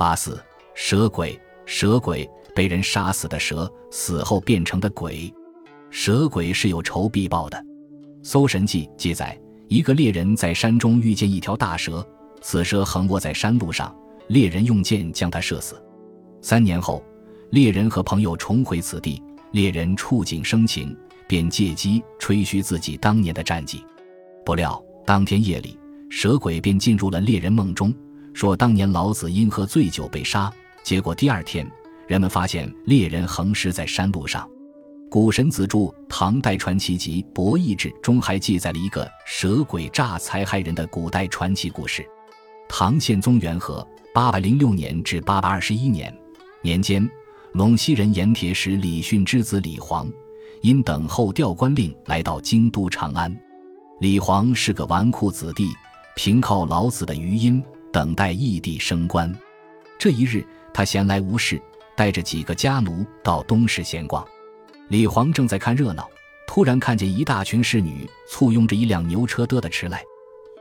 八四蛇鬼，蛇鬼被人杀死的蛇，死后变成的鬼。蛇鬼是有仇必报的。《搜神记》记载，一个猎人在山中遇见一条大蛇，此蛇横卧在山路上，猎人用箭将它射死。三年后，猎人和朋友重回此地，猎人触景生情，便借机吹嘘自己当年的战绩。不料当天夜里，蛇鬼便进入了猎人梦中。说当年老子因喝醉酒被杀，结果第二天人们发现猎人横尸在山路上。古神子著《唐代传奇集·博弈志》中还记载了一个蛇鬼诈财害人的古代传奇故事。唐宪宗元和（八百零六年至八百二十一年）年间，陇西人盐铁使李训之子李煌，因等候调官令来到京都长安。李煌是个纨绔子弟，凭靠老子的余音。等待异地升官，这一日，他闲来无事，带着几个家奴到东市闲逛。李黄正在看热闹，突然看见一大群侍女簇拥着一辆牛车嘚的驰来。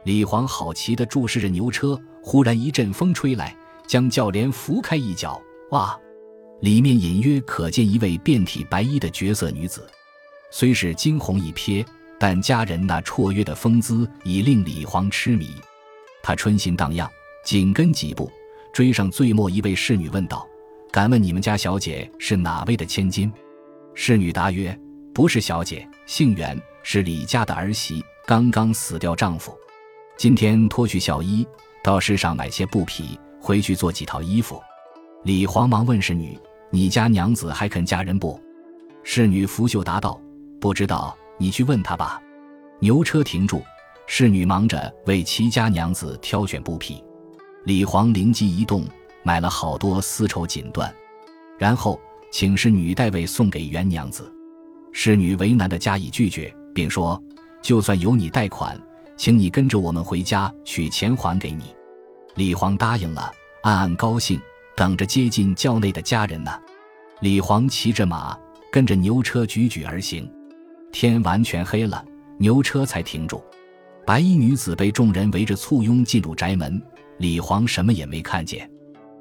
李黄好奇地注视着牛车，忽然一阵风吹来，将轿帘拂开一角，哇！里面隐约可见一位遍体白衣的绝色女子。虽是惊鸿一瞥，但佳人那绰约的风姿已令李黄痴迷。他春心荡漾。紧跟几步，追上最末一位侍女，问道：“敢问你们家小姐是哪位的千金？”侍女答曰：“不是小姐，姓袁，是李家的儿媳，刚刚死掉丈夫。今天脱去孝衣，到市上买些布匹，回去做几套衣服。”李黄忙问侍女：“你家娘子还肯嫁人不？”侍女拂袖答道：“不知道，你去问她吧。”牛车停住，侍女忙着为齐家娘子挑选布匹。李黄灵机一动，买了好多丝绸锦缎，然后请侍女代为送给袁娘子。侍女为难的加以拒绝，并说：“就算有你贷款，请你跟着我们回家取钱还给你。”李黄答应了，暗暗高兴，等着接近轿内的家人呢。李黄骑着马，跟着牛车踽踽而行。天完全黑了，牛车才停住。白衣女子被众人围着簇拥进入宅门。李黄什么也没看见，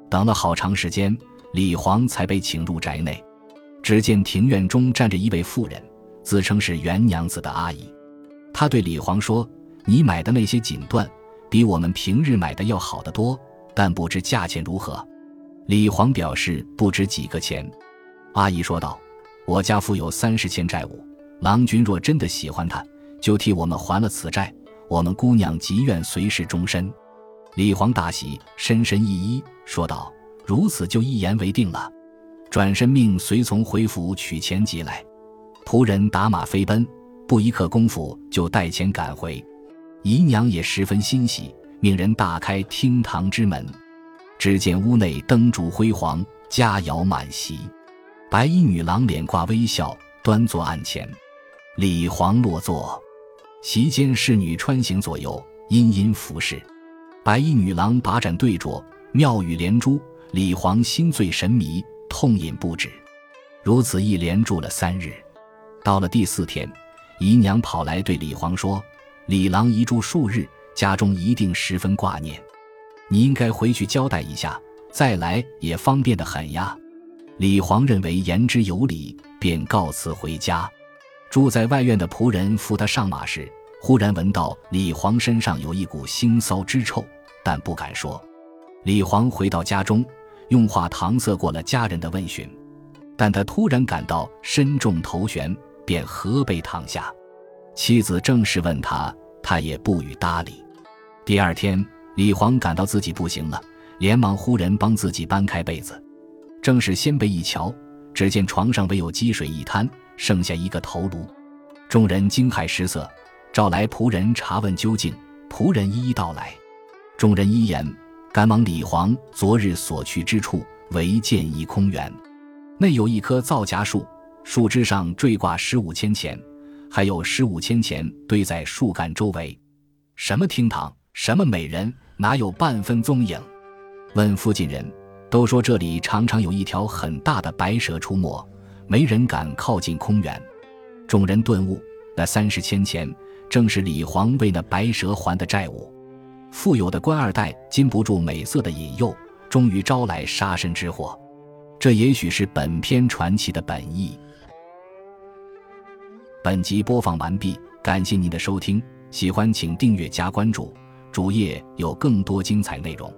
等了好长时间，李黄才被请入宅内。只见庭院中站着一位妇人，自称是袁娘子的阿姨。她对李黄说：“你买的那些锦缎，比我们平日买的要好得多，但不知价钱如何。”李黄表示不值几个钱。阿姨说道：“我家父有三十千债务，郎君若真的喜欢他，就替我们还了此债。我们姑娘极愿随侍终身。”李黄大喜，深深一揖，说道：“如此就一言为定了。”转身命随从回府取钱即来。仆人打马飞奔，不一刻功夫就带钱赶回。姨娘也十分欣喜，命人大开厅堂之门。只见屋内灯烛辉煌，佳肴满席。白衣女郎脸挂微笑，端坐案前。李黄落座，席间侍女穿行左右，殷殷服侍。白衣女郎把盏对酌，妙语连珠。李黄心醉神迷，痛饮不止。如此一连住了三日。到了第四天，姨娘跑来对李黄说：“李郎一住数日，家中一定十分挂念，你应该回去交代一下，再来也方便的很呀。”李黄认为言之有理，便告辞回家。住在外院的仆人扶他上马时，忽然闻到李黄身上有一股腥臊之臭。但不敢说。李黄回到家中，用话搪塞过了家人的问询，但他突然感到身重头悬，便合背躺下。妻子正式问他，他也不予搭理。第二天，李黄感到自己不行了，连忙呼人帮自己搬开被子。正是掀被一瞧，只见床上唯有积水一滩，剩下一个头颅。众人惊骇失色，召来仆人查问究竟。仆人一一道来。众人一言，赶往李黄昨日所去之处，唯见一空园，内有一棵皂荚树，树枝上坠挂十五千钱，还有十五千钱堆在树干周围。什么厅堂，什么美人，哪有半分踪影？问附近人，都说这里常常有一条很大的白蛇出没，没人敢靠近空园。众人顿悟，那三十千钱正是李煌为那白蛇还的债务。富有的官二代禁不住美色的引诱，终于招来杀身之祸。这也许是本篇传奇的本意。本集播放完毕，感谢您的收听，喜欢请订阅加关注，主页有更多精彩内容。